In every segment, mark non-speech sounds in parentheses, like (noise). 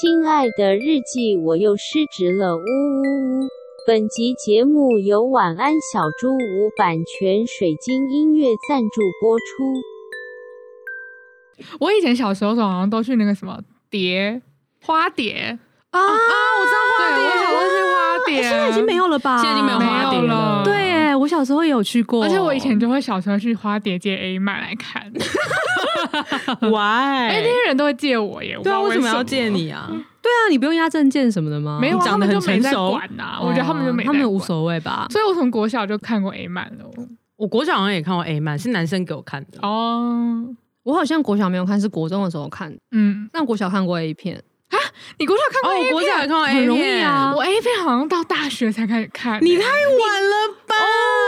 亲爱的日记，我又失职了，呜呜呜！本集节目由晚安小猪屋版权水晶音乐赞助播出。我以前小时候好像都去那个什么蝶花蝶啊啊！我知道花蝶，我小时候去花蝶，现在已经没有了吧？现在已经没有花蝶了。对，我小时候也有去过，而且我以前就会小时候去花蝶街 A 漫来看。(laughs) (laughs) Why？哎，那些人都会借我耶，对啊，为什么要借你啊？(laughs) 对啊，你不用押证件什么的吗？没有，长得很成熟。管呐，我觉得他们就没，他们无所谓吧。所以我从国小就看过 A 漫了。我国小好像也看过 A 漫，是男生给我看的哦。我好像国小没有看，是国中的时候看。嗯，那国小看过 A 片啊？你国小看过 A 片？我国小也看过 A 片，很容易啊。我 A 片好像到大学才开始看。你太晚了吧？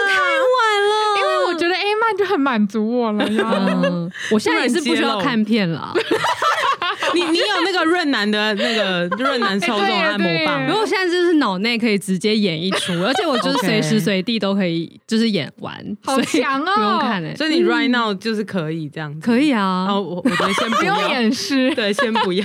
太晚了，因为我觉得 A 漫就很满足我了呀。我现在也是不需要看片了。(laughs) 你你有那个润男的那个润男操纵按摩棒，如果现在就是脑内可以直接演一出，(laughs) 而且我就是随时随地都可以就是演完，好强哦！不用看哎，所以你 right now 就是可以这样子，可以啊。哦，我我觉得先不用掩饰，对，先不要。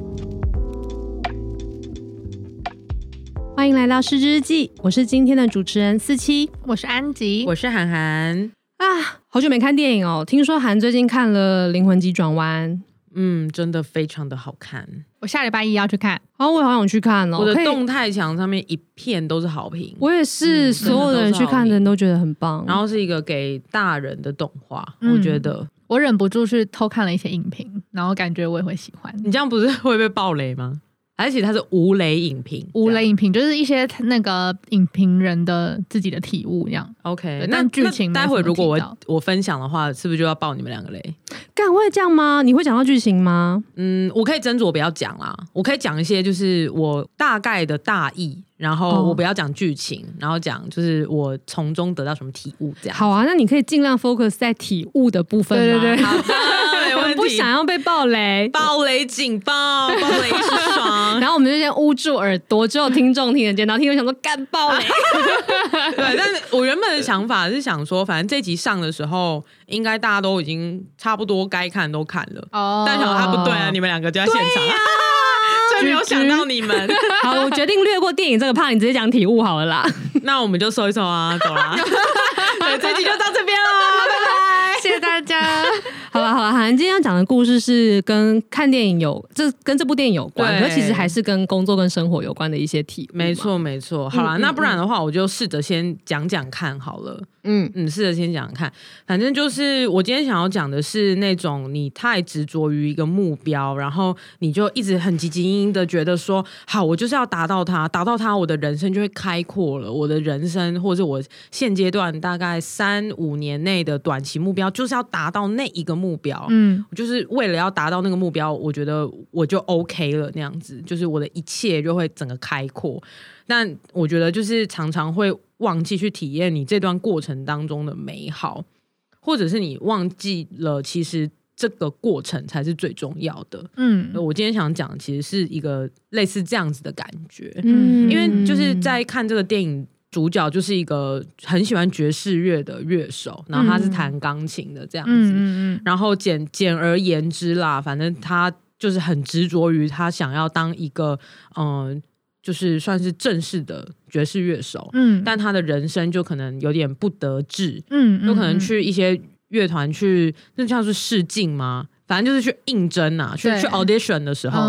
欢迎来到失之日记，我是今天的主持人四七，我是安吉，我是涵涵。啊，好久没看电影哦，听说涵最近看了《灵魂急转弯》。嗯，真的非常的好看。我下礼拜一要去看，哦，我也好想去看哦。我的动态墙上面一片都是好评，我也是，嗯、所有的人去看的人都觉得很棒。然后是一个给大人的动画，嗯、我觉得我忍不住去偷看了一些影评，然后感觉我也会喜欢。你这样不是会被暴雷吗？而且它是无雷影评，无雷影评就是一些那个影评人的自己的体悟这样。OK，那剧情待会如果我我分享的话，是不是就要爆你们两个雷？干会这样吗？你会讲到剧情吗？嗯，我可以斟酌不要讲啦，我可以讲一些就是我大概的大意，然后我不要讲剧情，然后讲就是我从中得到什么体悟这样。好啊，那你可以尽量 focus 在体悟的部分。对对对。好的我不想要被暴雷，暴雷警报，(laughs) 暴雷是爽。然后我们就先捂住耳朵，只有听众听得见。然后听众想说干暴雷，(laughs) 对。但是我原本的想法是想说，反正这集上的时候，应该大家都已经差不多该看都看了。哦。但想说他不对啊，你们两个就在现场。(laughs) 没有想到你们。好，我决定略过电影这个 part，你直接讲体悟好了啦。那我们就收一收啊，走啦。对，这集就到这边了，拜拜，谢谢大家。好了好了，涵今天要讲的故事是跟看电影有，这跟这部电影有关，可其实还是跟工作跟生活有关的一些体。没错没错。好了，嗯嗯嗯，那不然的话，我就试着先讲讲看好了。嗯嗯，试着先讲讲看。反正就是我今天想要讲的是那种你太执着于一个目标，然后你就一直很汲汲营营的觉得说，好，我就是要达到它，达到它，我的人生就会开阔了。我的人生或者我现阶段大概三五年内的短期目标，就是要达到那一个。目标，嗯，就是为了要达到那个目标，我觉得我就 OK 了，那样子，就是我的一切就会整个开阔。但我觉得就是常常会忘记去体验你这段过程当中的美好，或者是你忘记了，其实这个过程才是最重要的。嗯，我今天想讲，其实是一个类似这样子的感觉，嗯，因为就是在看这个电影。主角就是一个很喜欢爵士乐的乐手，然后他是弹钢琴的这样子，嗯然后简简而言之啦，反正他就是很执着于他想要当一个嗯、呃，就是算是正式的爵士乐手，嗯，但他的人生就可能有点不得志，嗯，嗯，有可能去一些乐团去，那像是试镜吗？反正就是去应征啊，去去 audition 的时候，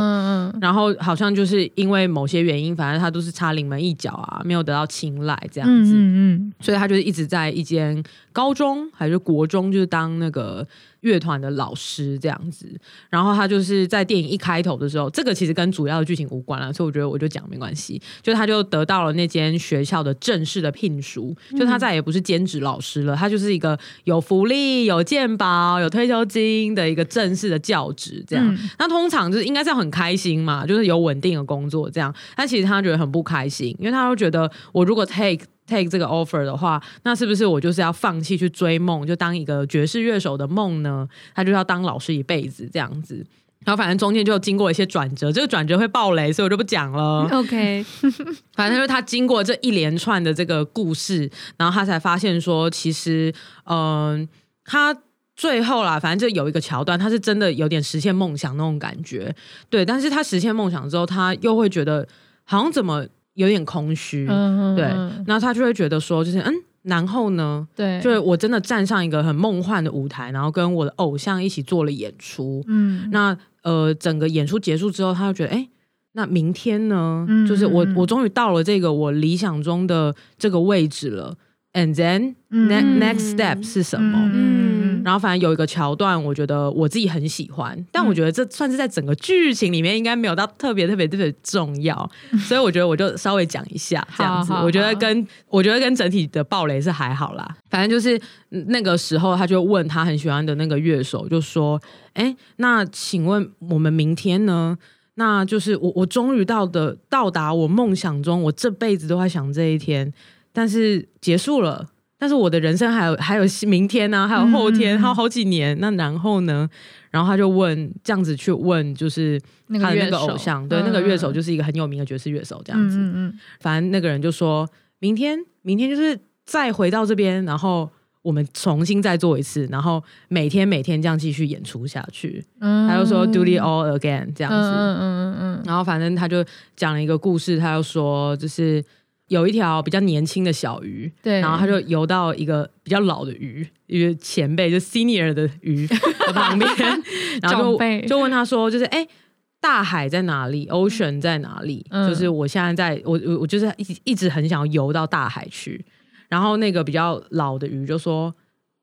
然后好像就是因为某些原因，反正他都是差临门一脚啊，没有得到青睐这样子，嗯嗯，所以他就是一直在一间高中还是国中，就是当那个。乐团的老师这样子，然后他就是在电影一开头的时候，这个其实跟主要的剧情无关了，所以我觉得我就讲没关系。就他就得到了那间学校的正式的聘书，就他再也不是兼职老师了，他就是一个有福利、有健保、有退休金的一个正式的教职这样。嗯、那通常就是应该是要很开心嘛，就是有稳定的工作这样。但其实他觉得很不开心，因为他会觉得我如果 take take 这个 offer 的话，那是不是我就是要放弃去追梦，就当一个爵士乐手的梦呢？他就要当老师一辈子这样子。然后反正中间就经过一些转折，这个转折会爆雷，所以我就不讲了。OK，(laughs) 反正就是他经过这一连串的这个故事，然后他才发现说，其实，嗯、呃，他最后啦，反正就有一个桥段，他是真的有点实现梦想那种感觉，对。但是他实现梦想之后，他又会觉得好像怎么有点空虚，嗯、对。然后他就会觉得说，就是嗯。然后呢？对，就是我真的站上一个很梦幻的舞台，然后跟我的偶像一起做了演出。嗯，那呃，整个演出结束之后，他就觉得，哎，那明天呢？嗯，就是我我终于到了这个我理想中的这个位置了。And then next next step 是什么？嗯，然后反正有一个桥段，我觉得我自己很喜欢，但我觉得这算是在整个剧情里面应该没有到特别特别特别重要，所以我觉得我就稍微讲一下这样子。我觉得跟我觉得跟整体的暴雷是还好啦。反正就是那个时候，他就问他很喜欢的那个乐手，就说：“哎，那请问我们明天呢？那就是我我终于到的到达我梦想中，我这辈子都在想这一天。”但是结束了，但是我的人生还有还有明天呢、啊，还有后天，还有好几年。那然后呢？然后他就问这样子去问，就是他的那个偶像，对，那个乐手就是一个很有名的爵士乐手，这样子。嗯嗯。反正那个人就说明天，明天就是再回到这边，然后我们重新再做一次，然后每天每天这样继续演出下去。嗯。他就说 Do it all again 这样子。嗯嗯嗯。然后反正他就讲了一个故事，他就说就是。有一条比较年轻的小鱼，对，然后他就游到一个比较老的鱼，一个前辈就 senior 的鱼 (laughs) 的旁边，然后就就问他说，就是哎，大海在哪里？Ocean 在哪里？嗯、就是我现在在我我我就是一一直很想要游到大海去。然后那个比较老的鱼就说，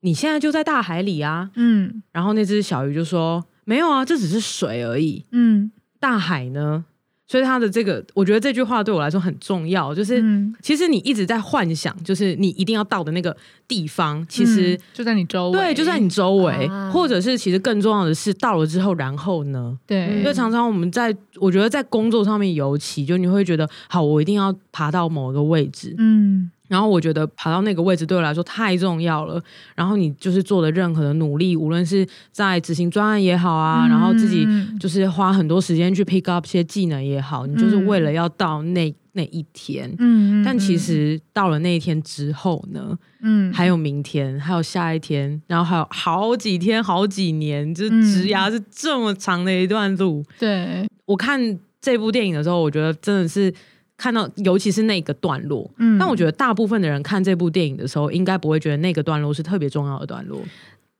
你现在就在大海里啊，嗯。然后那只小鱼就说，没有啊，这只是水而已，嗯。大海呢？所以他的这个，我觉得这句话对我来说很重要，就是、嗯、其实你一直在幻想，就是你一定要到的那个地方，其实、嗯、就在你周围，对，就在你周围，啊、或者是其实更重要的是，到了之后，然后呢？对，因为常常我们在，我觉得在工作上面尤其，就你会觉得，好，我一定要爬到某一个位置，嗯。然后我觉得爬到那个位置对我来说太重要了。然后你就是做的任何的努力，无论是在执行专案也好啊，嗯、然后自己就是花很多时间去 pick up 一些技能也好，你就是为了要到那那一天。嗯。但其实到了那一天之后呢，嗯，还有明天，还有下一天，然后还有好几天、好几年，就是职涯是这么长的一段路。对。我看这部电影的时候，我觉得真的是。看到，尤其是那个段落，嗯，但我觉得大部分的人看这部电影的时候，应该不会觉得那个段落是特别重要的段落。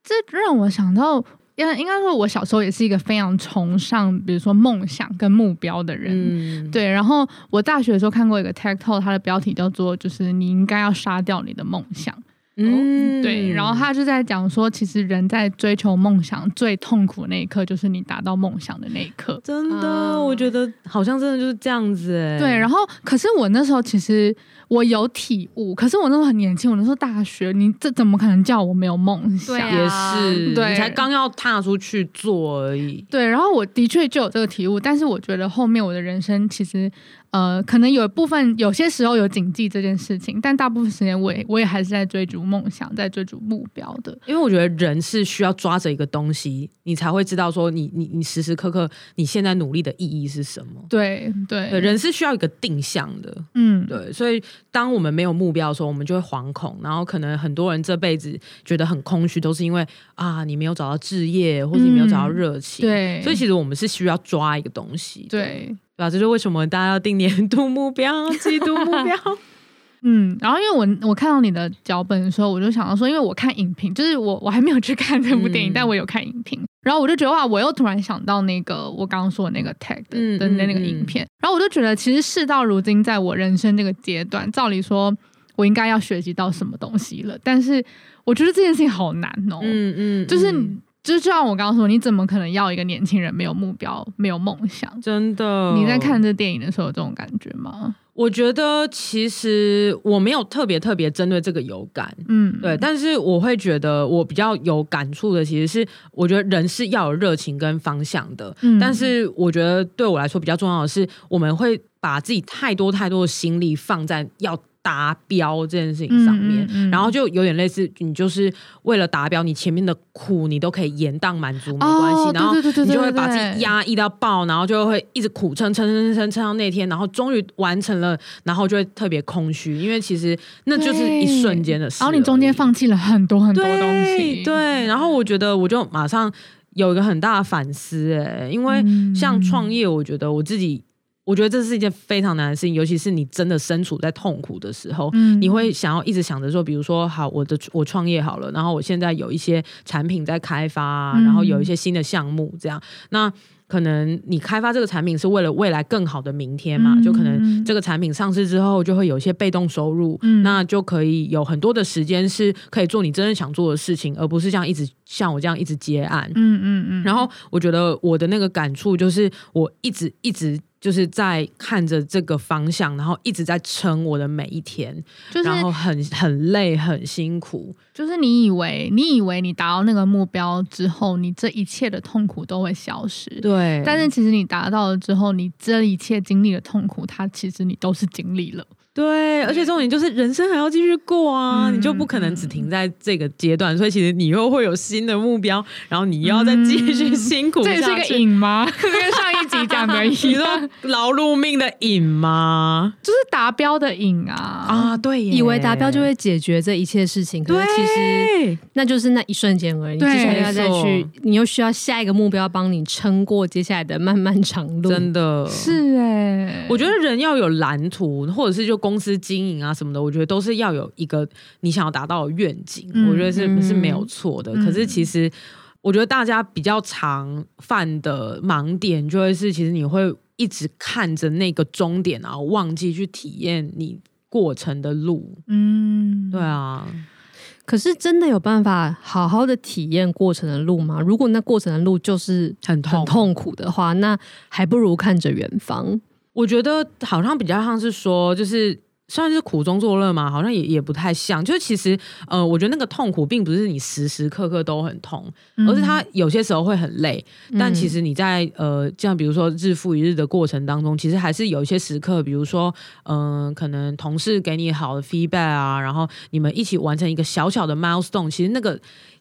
这让我想到，应应该说，我小时候也是一个非常崇尚，比如说梦想跟目标的人，嗯，对。然后我大学的时候看过一个 TED Talk，它的标题叫做“就是你应该要杀掉你的梦想”。嗯，对，然后他就在讲说，其实人在追求梦想最痛苦的那一刻，就是你达到梦想的那一刻。真的，嗯、我觉得好像真的就是这样子哎。对，然后可是我那时候其实。我有体悟，可是我那时候很年轻，我那时候大学，你这怎么可能叫我没有梦想？对啊、也是，对，你才刚要踏出去做而已。对，然后我的确就有这个体悟，但是我觉得后面我的人生其实，呃，可能有一部分有些时候有谨记这件事情，但大部分时间我也 (laughs) 我也还是在追逐梦想，在追逐目标的。因为我觉得人是需要抓着一个东西，你才会知道说你你你时时刻刻你现在努力的意义是什么。对对，对，人是需要一个定向的。嗯，对，所以。当我们没有目标的时候，我们就会惶恐，然后可能很多人这辈子觉得很空虚，都是因为啊，你没有找到置业，或者你没有找到热情。嗯、对，所以其实我们是需要抓一个东西。对，对吧？这就是为什么大家要定年度目标、(laughs) 季度目标。嗯，然后因为我我看到你的脚本的时候，我就想到说，因为我看影评，就是我我还没有去看这部电影，嗯、但我有看影评，然后我就觉得哇，我又突然想到那个我刚刚说的那个 tag 的的那个影片，然后我就觉得其实事到如今，在我人生这个阶段，照理说我应该要学习到什么东西了，但是我觉得这件事情好难哦，嗯嗯，就是就是就像我刚刚说，你怎么可能要一个年轻人没有目标、没有梦想？真的，你在看这电影的时候有这种感觉吗？我觉得其实我没有特别特别针对这个有感，嗯，对，但是我会觉得我比较有感触的，其实是我觉得人是要有热情跟方向的，嗯，但是我觉得对我来说比较重要的是，我们会把自己太多太多的心力放在要达标这件事情上面，嗯嗯嗯、然后就有点类似，你就是为了达标，你前面的苦你都可以延宕满足，没关系，哦、然后你就会把自己压抑到爆，然后就会一直苦撑撑撑撑撑到那天，然后终于完成了，然后就会特别空虚，因为其实那就是一瞬间的事，然后你中间放弃了很多很多东西，对，然后我觉得我就马上有一个很大的反思，哎，因为像创业，我觉得我自己。我觉得这是一件非常难的事情，尤其是你真的身处在痛苦的时候，嗯、你会想要一直想着说，比如说，好，我的我创业好了，然后我现在有一些产品在开发，嗯、然后有一些新的项目，这样，那可能你开发这个产品是为了未来更好的明天嘛？嗯、就可能这个产品上市之后，就会有一些被动收入，嗯、那就可以有很多的时间是可以做你真正想做的事情，而不是像一直像我这样一直接案。嗯嗯嗯。然后我觉得我的那个感触就是，我一直一直。就是在看着这个方向，然后一直在撑我的每一天，就是、然后很很累，很辛苦。就是你以为你以为你达到那个目标之后，你这一切的痛苦都会消失，对。但是其实你达到了之后，你这一切经历的痛苦，它其实你都是经历了。对，而且重点就是人生还要继续过啊，嗯、你就不可能只停在这个阶段，所以其实你又会有新的目标，然后你又要再继续辛苦。嗯、这也是个瘾吗？(laughs) 跟上一集讲的一样，(laughs) 劳碌命的瘾吗？就是达标的瘾啊！啊，对，以为达标就会解决这一切事情，可是其实那就是那一瞬间而已。对，接下来要再去，你又需要下一个目标帮你撑过接下来的漫漫长路。真的是哎、欸，我觉得人要有蓝图，或者是就。公司经营啊什么的，我觉得都是要有一个你想要达到的愿景，嗯、我觉得是是没有错的。嗯、可是其实，我觉得大家比较常犯的盲点，就会是其实你会一直看着那个终点，然后忘记去体验你过程的路。嗯，对啊。可是真的有办法好好的体验过程的路吗？如果那过程的路就是很很痛苦的话，那还不如看着远方。我觉得好像比较像是说，就是。算是苦中作乐嘛，好像也也不太像。就是其实，呃，我觉得那个痛苦并不是你时时刻刻都很痛，嗯、而是它有些时候会很累。嗯、但其实你在呃，这样比如说日复一日的过程当中，其实还是有一些时刻，比如说，嗯、呃，可能同事给你好的 feedback 啊，然后你们一起完成一个小小的 milestone，其实那个。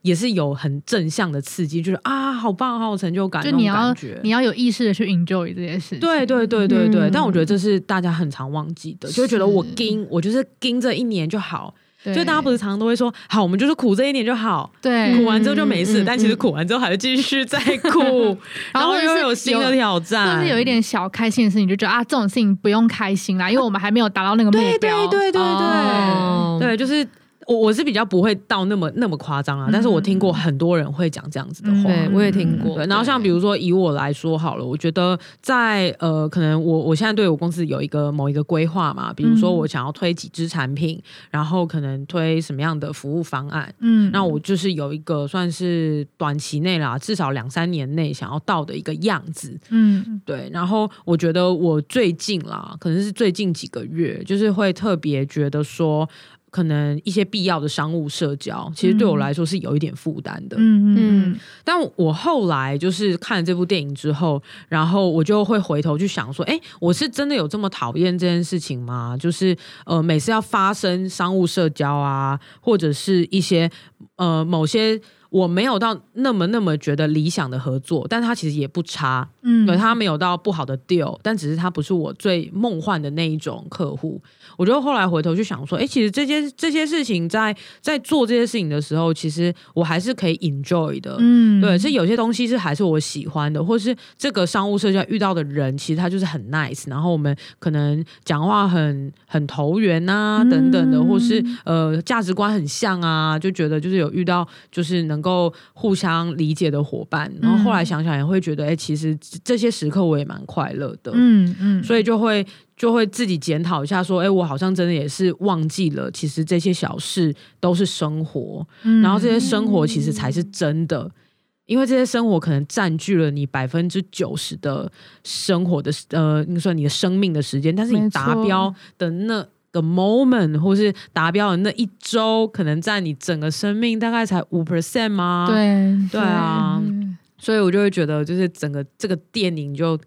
也是有很正向的刺激，就是啊，好棒，好有成就感。就你要你要有意识的去 enjoy 这件事。对对对对对。嗯、但我觉得这是大家很常忘记的，就会觉得我盯，我就是盯这一年就好。对就大家不是常常都会说，好，我们就是苦这一年就好。对，苦完之后就没事。嗯、但其实苦完之后还是继续再苦，嗯、(laughs) 然后又有新的挑战。或是有一点小开心的事情，就觉得啊，这种事情不用开心啦，因为我们还没有达到那个目标。对对对对对，哦、对，就是。我我是比较不会到那么那么夸张啊，嗯、但是我听过很多人会讲这样子的话，对，我也听过。对，然后像比如说以我来说好了，我觉得在呃，可能我我现在对我公司有一个某一个规划嘛，比如说我想要推几支产品，嗯、然后可能推什么样的服务方案，嗯，那我就是有一个算是短期内啦，至少两三年内想要到的一个样子，嗯，对。然后我觉得我最近啦，可能是最近几个月，就是会特别觉得说。可能一些必要的商务社交，其实对我来说是有一点负担的。嗯嗯，但我后来就是看了这部电影之后，然后我就会回头去想说，哎，我是真的有这么讨厌这件事情吗？就是呃，每次要发生商务社交啊，或者是一些呃某些。我没有到那么那么觉得理想的合作，但他其实也不差，嗯，对，他没有到不好的 deal，但只是他不是我最梦幻的那一种客户。我就后来回头去想说，哎，其实这些这些事情在在做这些事情的时候，其实我还是可以 enjoy 的，嗯，对，是有些东西是还是我喜欢的，或是这个商务社交遇到的人，其实他就是很 nice，然后我们可能讲话很很投缘啊，等等的，或是呃价值观很像啊，就觉得就是有遇到就是能。能够互相理解的伙伴，然后后来想想也会觉得，哎、欸，其实这些时刻我也蛮快乐的，嗯嗯，所以就会就会自己检讨一下，说，哎、欸，我好像真的也是忘记了，其实这些小事都是生活，嗯、然后这些生活其实才是真的，因为这些生活可能占据了你百分之九十的生活的呃，你说你的生命的时间，但是你达标的那。个 moment 或是达标的那一周，可能占你整个生命大概才五 percent 吗？对对啊，所以我就会觉得，就是整个这个电影就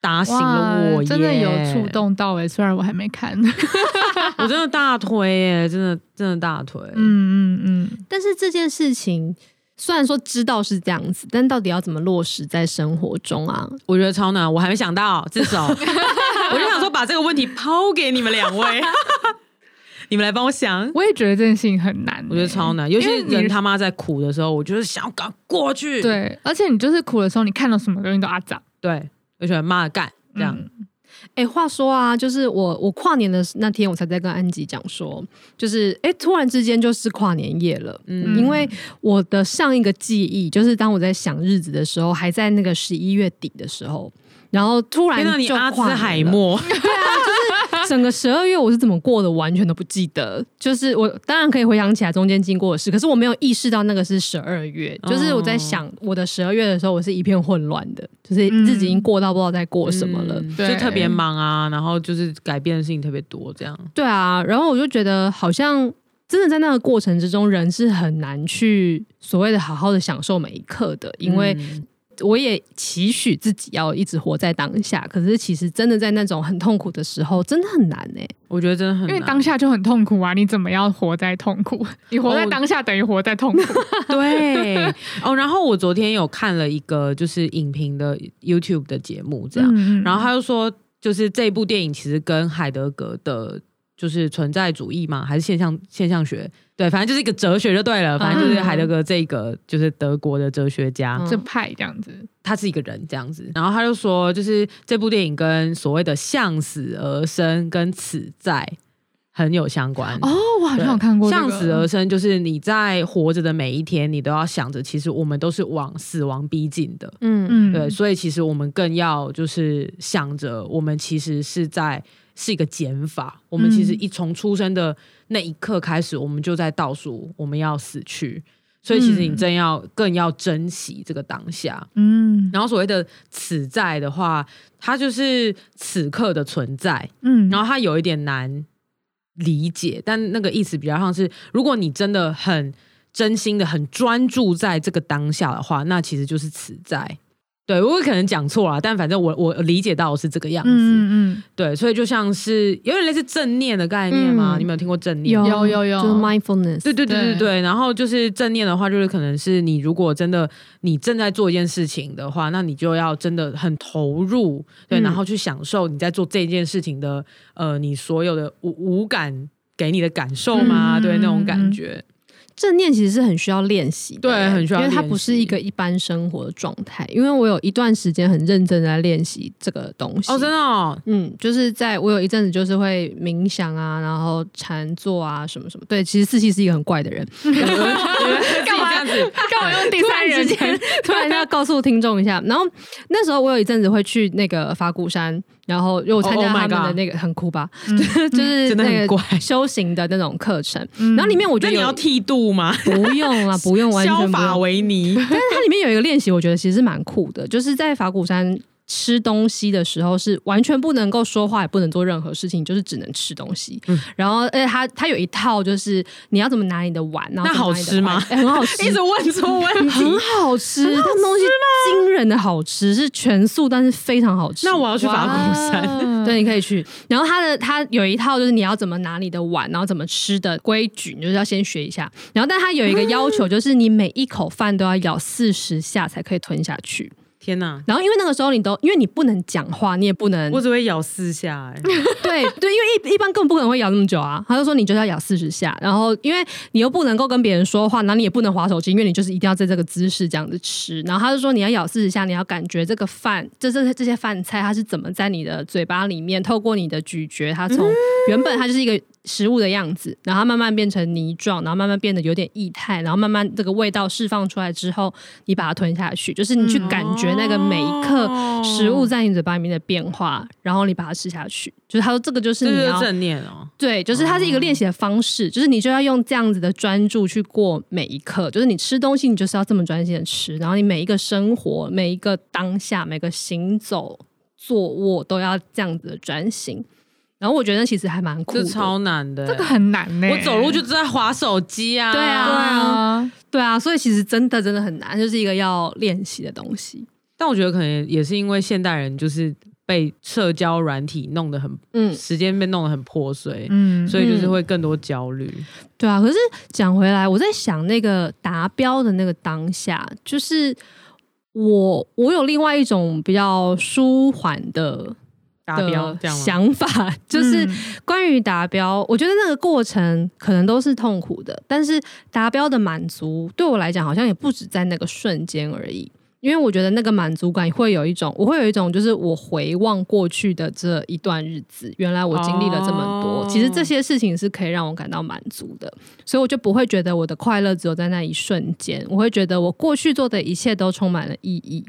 打醒了我，真的有触动到诶、欸，虽然我还没看。(laughs) 我真的大推耶，真的真的大推。嗯嗯嗯。但是这件事情虽然说知道是这样子，但到底要怎么落实在生活中啊？我觉得超难，我还没想到。至少，我就想说把这个问题抛给你们两位。你们来帮我想，我也觉得这件事情很难，我觉得超难。尤其人他妈在苦的时候，我就是想要赶过去。对，而且你就是苦的时候，你看到什么东西都阿杂。对，而且妈的干这样。哎、嗯，话说啊，就是我我跨年的那天，我才在跟安吉讲说，就是哎，突然之间就是跨年夜了。嗯，因为我的上一个记忆，就是当我在想日子的时候，还在那个十一月底的时候，然后突然就阿兹海默。(laughs) 对啊。整个十二月我是怎么过的，完全都不记得。就是我当然可以回想起来中间经过的事，可是我没有意识到那个是十二月。就是我在想我的十二月的时候，我是一片混乱的，就是日子已经过到不知道在过什么了，嗯、就特别忙啊，然后就是改变的事情特别多，这样。对啊，然后我就觉得好像真的在那个过程之中，人是很难去所谓的好好的享受每一刻的，因为。我也期许自己要一直活在当下，可是其实真的在那种很痛苦的时候，真的很难呢、欸。我觉得真的很难，因为当下就很痛苦啊！你怎么样活在痛苦？你活在当下等于活在痛苦。(laughs) 哦、对哦，然后我昨天有看了一个就是影评的 YouTube 的节目，这样，嗯、然后他就说，就是这部电影其实跟海德格的。就是存在主义嘛，还是现象现象学？对，反正就是一个哲学就对了。反正就是海德格这个，就是德国的哲学家，这派这样子，他是一个人这样子。然后他就说，就是这部电影跟所谓的向死而生跟此在很有相关。哦，我好像有看过、这个。向死而生就是你在活着的每一天，你都要想着，其实我们都是往死亡逼近的。嗯嗯，对，所以其实我们更要就是想着，我们其实是在。是一个减法。我们其实一从出生的那一刻开始，我们就在倒数，我们要死去。所以，其实你真要更要珍惜这个当下。嗯。然后，所谓的“此在”的话，它就是此刻的存在。嗯。然后，它有一点难理解，但那个意思比较像是，如果你真的很真心的、很专注在这个当下的话，那其实就是此在。对，我可能讲错了，但反正我我理解到是这个样子。嗯嗯，对，所以就像是有点类似正念的概念嘛。嗯、你有没有听过正念？有有有，有就是 mindfulness。对对对对对。然后就是正念的话，就是可能是你如果真的你正在做一件事情的话，那你就要真的很投入，对，嗯、然后去享受你在做这件事情的呃，你所有的五五感给你的感受嘛，嗯、对，那种感觉。正念其实是很需要练习的，对，很需要，因为它不是一个一般生活的状态。因为我有一段时间很认真在练习这个东西，哦，真的，哦，嗯，就是在我有一阵子就是会冥想啊，然后禅坐啊，什么什么。对，其实四七是一个很怪的人，(laughs) 干嘛这样子？干嘛用第三人称？突然要告诉听众一下。然后那时候我有一阵子会去那个法鼓山。然后又参加他们的那个很酷吧，就是 (laughs) 那个修行的那种课程。然后里面我觉得你要剃度吗？不用啊，不用，完全是马维尼。但是它里面有一个练习，我觉得其实蛮酷的，就是在法鼓山。吃东西的时候是完全不能够说话，也不能做任何事情，就是只能吃东西。嗯、然后，而且他他有一套，就是你要怎么拿你的碗，然后那好吃吗？欸、很好吃，(laughs) 一直问错问题，很好吃，它东西惊人的好吃，是全素，但是非常好吃。那我要去法鼓山，对，你可以去。然后他的他有一套，就是你要怎么拿你的碗，然后怎么吃的规矩，你就是要先学一下。然后，但他有一个要求，就是你每一口饭都要咬四十下才可以吞下去。天呐！然后因为那个时候你都因为你不能讲话，你也不能，我只会咬四下哎。(laughs) 对对，因为一一般根本不可能会咬那么久啊。他就说你就是要咬四十下，然后因为你又不能够跟别人说话，然后你也不能划手机，因为你就是一定要在这个姿势这样子吃。然后他就说你要咬四十下，你要感觉这个饭，这这这些饭菜它是怎么在你的嘴巴里面透过你的咀嚼，它从原本它就是一个。食物的样子，然后慢慢变成泥状，然后慢慢变得有点液态，然后慢慢这个味道释放出来之后，你把它吞下去，就是你去感觉那个每一刻食物在你嘴巴里面的变化，然后你把它吃下去。就是他说这个就是你要正念哦，对，就是它是一个练习的方式，就是你就要用这样子的专注去过每一刻，就是你吃东西，你就是要这么专心的吃，然后你每一个生活、每一个当下、每个行走、坐卧都要这样子的专心。然后我觉得其实还蛮酷的，这超难的，这个很难呢。我走路就在滑手机啊，对啊，对啊，对啊，所以其实真的真的很难，就是一个要练习的东西。但我觉得可能也是因为现代人就是被社交软体弄得很，嗯，时间被弄得很破碎，嗯，所以就是会更多焦虑。对啊，可是讲回来，我在想那个达标的那个当下，就是我我有另外一种比较舒缓的达标的想法，(laughs) 就是关于达标，我觉得那个过程可能都是痛苦的，但是达标的满足对我来讲，好像也不止在那个瞬间而已。因为我觉得那个满足感会有一种，我会有一种，就是我回望过去的这一段日子，原来我经历了这么多，哦、其实这些事情是可以让我感到满足的，所以我就不会觉得我的快乐只有在那一瞬间，我会觉得我过去做的一切都充满了意义。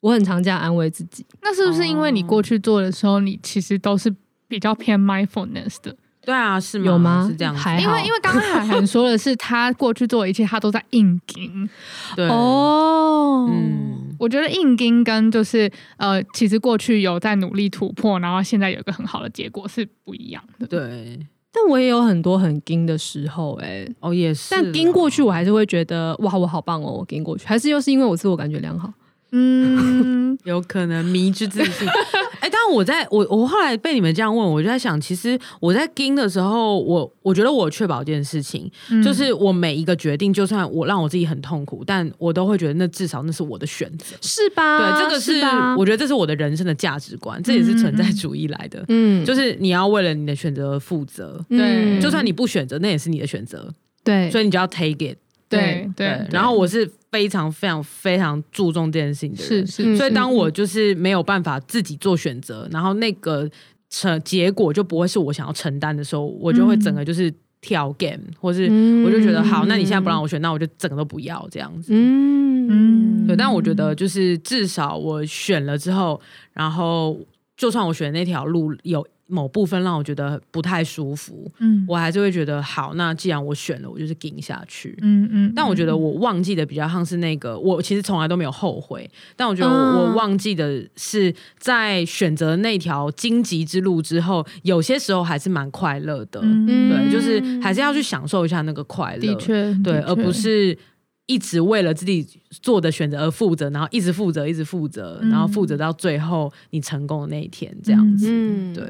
我很常这样安慰自己。那是不是因为你过去做的时候，你其实都是比较偏 mindfulness 的？对啊，是吗？有吗？是这样。因为因为刚刚海涵说的是 (laughs) 他过去做的一切，他都在硬盯。(laughs) 对哦，嗯，我觉得硬盯跟就是呃，其实过去有在努力突破，然后现在有一个很好的结果是不一样的。对，但我也有很多很盯的时候，哎，哦，也是。但盯过去，我还是会觉得哇，我好棒哦，我撑过去，还是又是因为我自我感觉良好。嗯，(laughs) 有可能迷之自信。(laughs) 哎、欸，但我在我我后来被你们这样问，我就在想，其实我在撑的时候，我我觉得我确保一件事情，嗯、就是我每一个决定，就算我让我自己很痛苦，但我都会觉得那至少那是我的选择，是吧？对，这个是，是我觉得这是我的人生的价值观，这也是存在主义来的。嗯，就是你要为了你的选择负责，对、嗯，就算你不选择，那也是你的选择，对，所以你就要 take it。对对，对，然后我是非常非常非常注重这件事情的人，是是，所以当我就是没有办法自己做选择，然后那个成结果就不会是我想要承担的时候，我就会整个就是跳 game，或是我就觉得好，那你现在不让我选，那我就整个都不要这样子。嗯。嗯，对，但我觉得就是至少我选了之后，然后就算我选那条路有。某部分让我觉得不太舒服，嗯，我还是会觉得好。那既然我选了，我就是顶下去，嗯嗯。但我觉得我忘记的比较像是那个，我其实从来都没有后悔。但我觉得我，我忘记的是，在选择那条荆棘之路之后，有些时候还是蛮快乐的，嗯，对，就是还是要去享受一下那个快乐，的确，对，而不是。一直为了自己做的选择而负责，然后一直负责，一直负责，然后负责到最后你成功的那一天，这样子。嗯，对。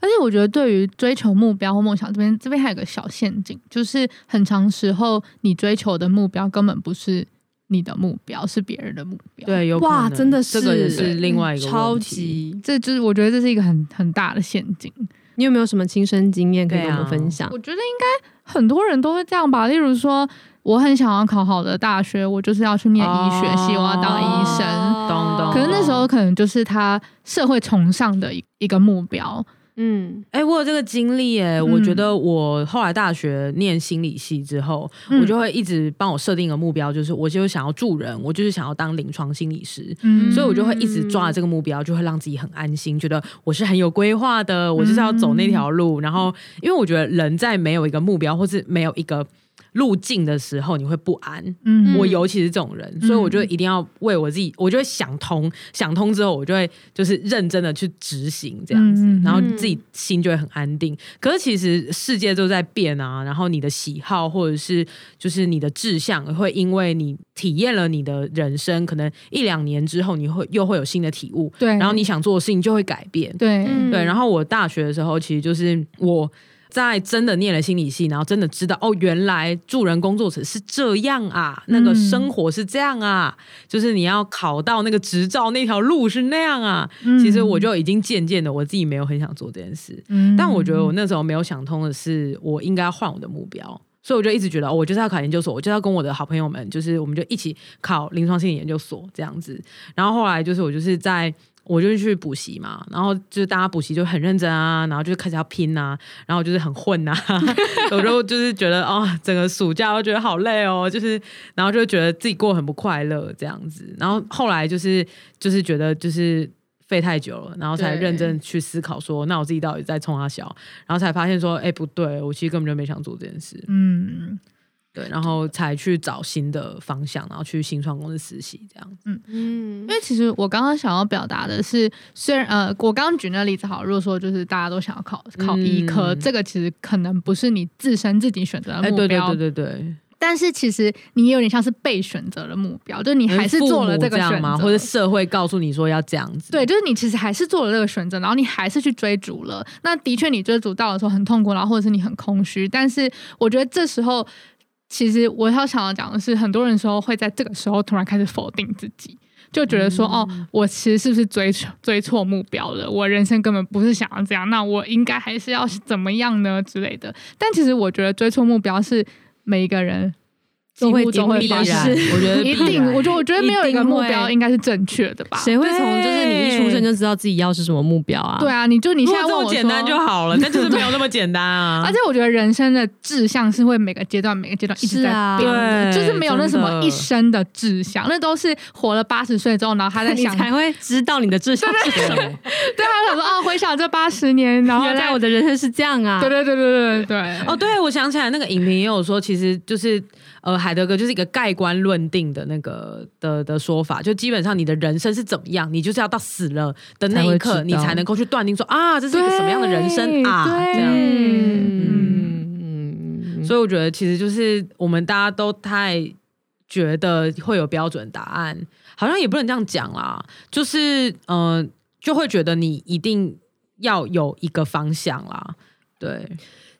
而且我觉得，对于追求目标或梦想这边，这边还有个小陷阱，就是很长时候你追求的目标根本不是你的目标，是别人的目标。对，有哇，真的是这个也是另外一个超级，这就是我觉得这是一个很很大的陷阱。你有没有什么亲身经验可以跟我们分享？我觉得应该很多人都会这样吧，例如说。我很想要考好的大学，我就是要去念医学系，我要当医生。哦、可是那时候可能就是他社会崇尚的一个目标。嗯，哎、欸，我有这个经历哎，我觉得我后来大学念心理系之后，嗯、我就会一直帮我设定一个目标，就是我就想要助人，我就是想要当临床心理师。嗯，所以我就会一直抓着这个目标，就会让自己很安心，觉得我是很有规划的，我就是要走那条路。嗯、然后，因为我觉得人在没有一个目标，或是没有一个。路径的时候，你会不安。嗯，我尤其是这种人，所以我就一定要为我自己，我就会想通，想通之后，我就会就是认真的去执行这样子，然后自己心就会很安定。可是其实世界都在变啊，然后你的喜好或者是就是你的志向，会因为你体验了你的人生，可能一两年之后，你会又会有新的体悟。对，然后你想做的事情就会改变。对，对。然后我大学的时候，其实就是我。在真的念了心理系，然后真的知道哦，原来助人工作者是这样啊，那个生活是这样啊，嗯、就是你要考到那个执照那条路是那样啊。嗯、其实我就已经渐渐的，我自己没有很想做这件事。嗯、但我觉得我那时候没有想通的是，我应该要换我的目标，所以我就一直觉得，哦，我就是要考研究所，我就要跟我的好朋友们，就是我们就一起考临床心理研究所这样子。然后后来就是我就是在。我就去补习嘛，然后就是大家补习就很认真啊，然后就开始要拼啊，然后就是很混啊，(laughs) 有时候就是觉得哦，整个暑假都觉得好累哦，就是然后就觉得自己过得很不快乐这样子，然后后来就是就是觉得就是废太久了，然后才认真去思考说，那我自己到底在冲啥小，然后才发现说，哎，不对，我其实根本就没想做这件事，嗯。对，然后才去找新的方向，然后去新创公司实习，这样。嗯嗯，因为其实我刚刚想要表达的是，虽然呃，我刚刚举那例子好，如果说就是大家都想要考考医科，嗯、这个其实可能不是你自身自己选择的目标，对对对对对。但是其实你有点像是被选择的目标，就是你还是做了这个选择，或者社会告诉你说要这样子。对，就是你其实还是做了这个选择，然后你还是去追逐了。那的确，你追逐到的时候很痛苦，然后或者是你很空虚。但是我觉得这时候，其实我要想要讲的是，很多人说会在这个时候突然开始否定自己。就觉得说哦，我其实是不是追追错目标了？我人生根本不是想要这样，那我应该还是要怎么样呢之类的？但其实我觉得追错目标是每一个人。都会都会发生，我觉得一定，我觉得我觉得没有一个目标应该是正确的吧？谁会从就是你一出生就知道自己要是什么目标啊？对啊，你就你现在问我这么简单就好了，(laughs) 但就是没有那么简单啊！而且我觉得人生的志向是会每个阶段每个阶段一直在变的，就是没有那什么一生的志向，那都是活了八十岁之后，然后他在想才会知道你的志向是什么。对，他想说哦，回想这八十年，然后原来我的人生是这样啊！对对对对对对。哦，对，我想起来那个影评也有说，其实就是。呃，海德格就是一个盖棺论定的那个的的说法，就基本上你的人生是怎么样，你就是要到死了的那一刻，你才能够去断定说啊，这是一个什么样的人生啊，这样。嗯，所以我觉得其实就是我们大家都太觉得会有标准答案，好像也不能这样讲啦，就是嗯、呃，就会觉得你一定要有一个方向啦，对。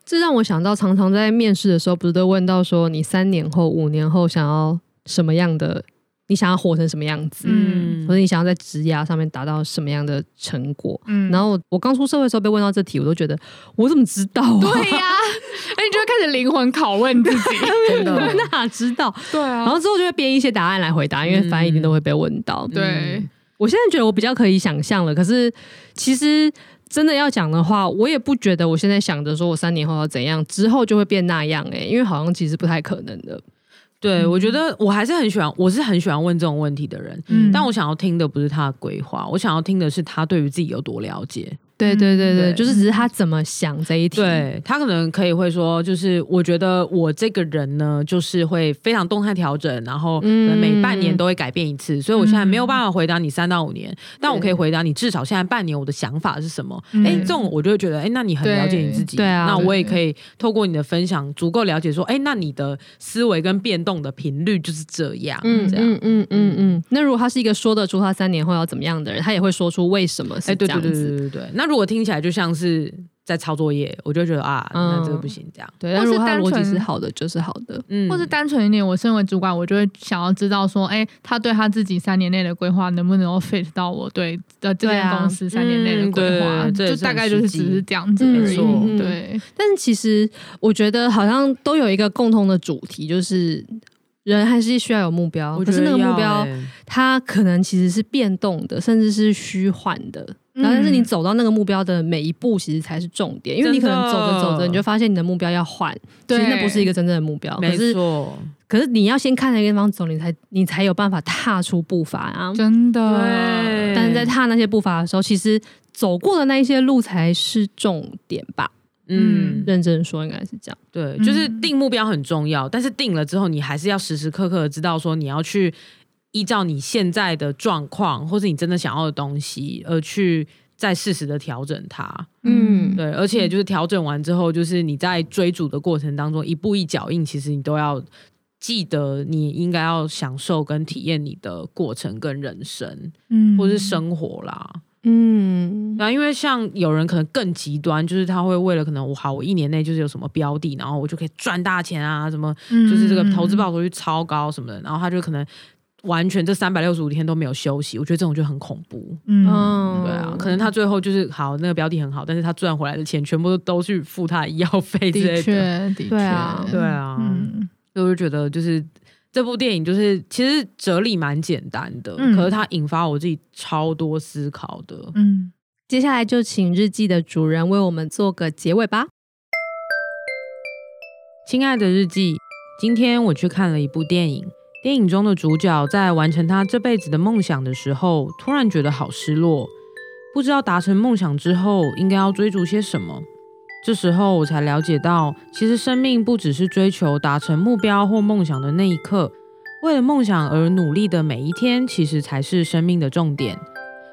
这让我想到，常常在面试的时候，不是都问到说，你三年后、五年后想要什么样的？你想要活成什么样子？嗯，或者你想要在职涯上面达到什么样的成果？嗯，然后我我刚出社会的时候被问到这题，我都觉得我怎么知道啊？对呀，(laughs) 哎，你就会开始灵魂拷问自己，(laughs) 真的哪知道？对啊，然后之后就会编一些答案来回答，因为反正一定都会被问到。对，嗯，我现在觉得我比较可以想象了，可是其实。真的要讲的话，我也不觉得我现在想着说我三年后要怎样，之后就会变那样哎、欸，因为好像其实不太可能的。对，我觉得我还是很喜欢，我是很喜欢问这种问题的人。嗯，但我想要听的不是他的规划，我想要听的是他对于自己有多了解。对对对对，就是只是他怎么想这一题。对，他可能可以会说，就是我觉得我这个人呢，就是会非常动态调整，然后每半年都会改变一次，所以我现在没有办法回答你三到五年，但我可以回答你至少现在半年我的想法是什么。哎，这种我就会觉得，哎，那你很了解你自己。对啊，那我也可以透过你的分享，足够了解说，哎，那你的思维跟变动的频率就是这样。嗯嗯嗯嗯嗯。那如果他是一个说得出他三年后要怎么样的人，他也会说出为什么是这样子。对对对对对。那如果听起来就像是在抄作业，我就觉得啊，嗯、那这个不行，这样。对，但如果他的逻辑是好的，就是好的。嗯，或是单纯一点，我身为主管，我就会想要知道说，哎、欸，他对他自己三年内的规划能不能够 fit 到我对的这间公司三年内的规划？啊嗯、就大概就是只是这样子而已。嗯、对，但是其实我觉得好像都有一个共同的主题，就是人还是需要有目标。可是那个目标，欸、它可能其实是变动的，甚至是虚幻的。然后，但是你走到那个目标的每一步，其实才是重点，因为你可能走着走着，你就发现你的目标要换，其实那不是一个真正的目标。没错，可是你要先看那个地方走，你才你才有办法踏出步伐啊！真的，但是在踏那些步伐的时候，其实走过的那一些路才是重点吧？嗯，认真说应该是这样。对，就是定目标很重要，但是定了之后，你还是要时时刻刻知道说你要去。依照你现在的状况，或是你真的想要的东西，而去再适时的调整它。嗯，对，而且就是调整完之后，就是你在追逐的过程当中，一步一脚印，其实你都要记得，你应该要享受跟体验你的过程跟人生，嗯，或是生活啦，嗯，然后因为像有人可能更极端，就是他会为了可能我好，我一年内就是有什么标的，然后我就可以赚大钱啊，什么，就是这个投资报酬率超高什么的，然后他就可能。完全这三百六十五天都没有休息，我觉得这种就很恐怖。嗯，对啊，可能他最后就是好，那个标的很好，但是他赚回来的钱全部都都去付他的医药费之类的。的确，的确，对啊，对啊。嗯，所以我就觉得就是这部电影就是其实哲理蛮简单的，嗯，可是它引发我自己超多思考的。嗯，接下来就请日记的主人为我们做个结尾吧。亲爱的日记，今天我去看了一部电影。电影中的主角在完成他这辈子的梦想的时候，突然觉得好失落，不知道达成梦想之后应该要追逐些什么。这时候我才了解到，其实生命不只是追求达成目标或梦想的那一刻，为了梦想而努力的每一天，其实才是生命的重点。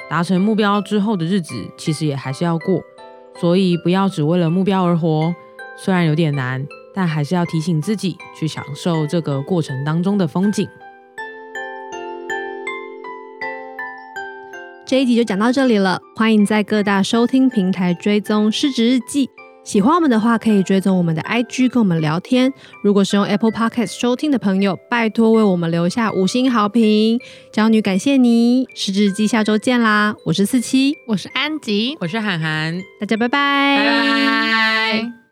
达成目标之后的日子，其实也还是要过，所以不要只为了目标而活。虽然有点难。但还是要提醒自己去享受这个过程当中的风景。这一集就讲到这里了，欢迎在各大收听平台追踪《失职日记》。喜欢我们的话，可以追踪我们的 IG，跟我们聊天。如果是用 Apple Podcast 收听的朋友，拜托为我们留下五星好评。娇女感谢你，《失职日记》下周见啦！我是四七，我是安吉，我是涵涵，大家拜拜，拜拜。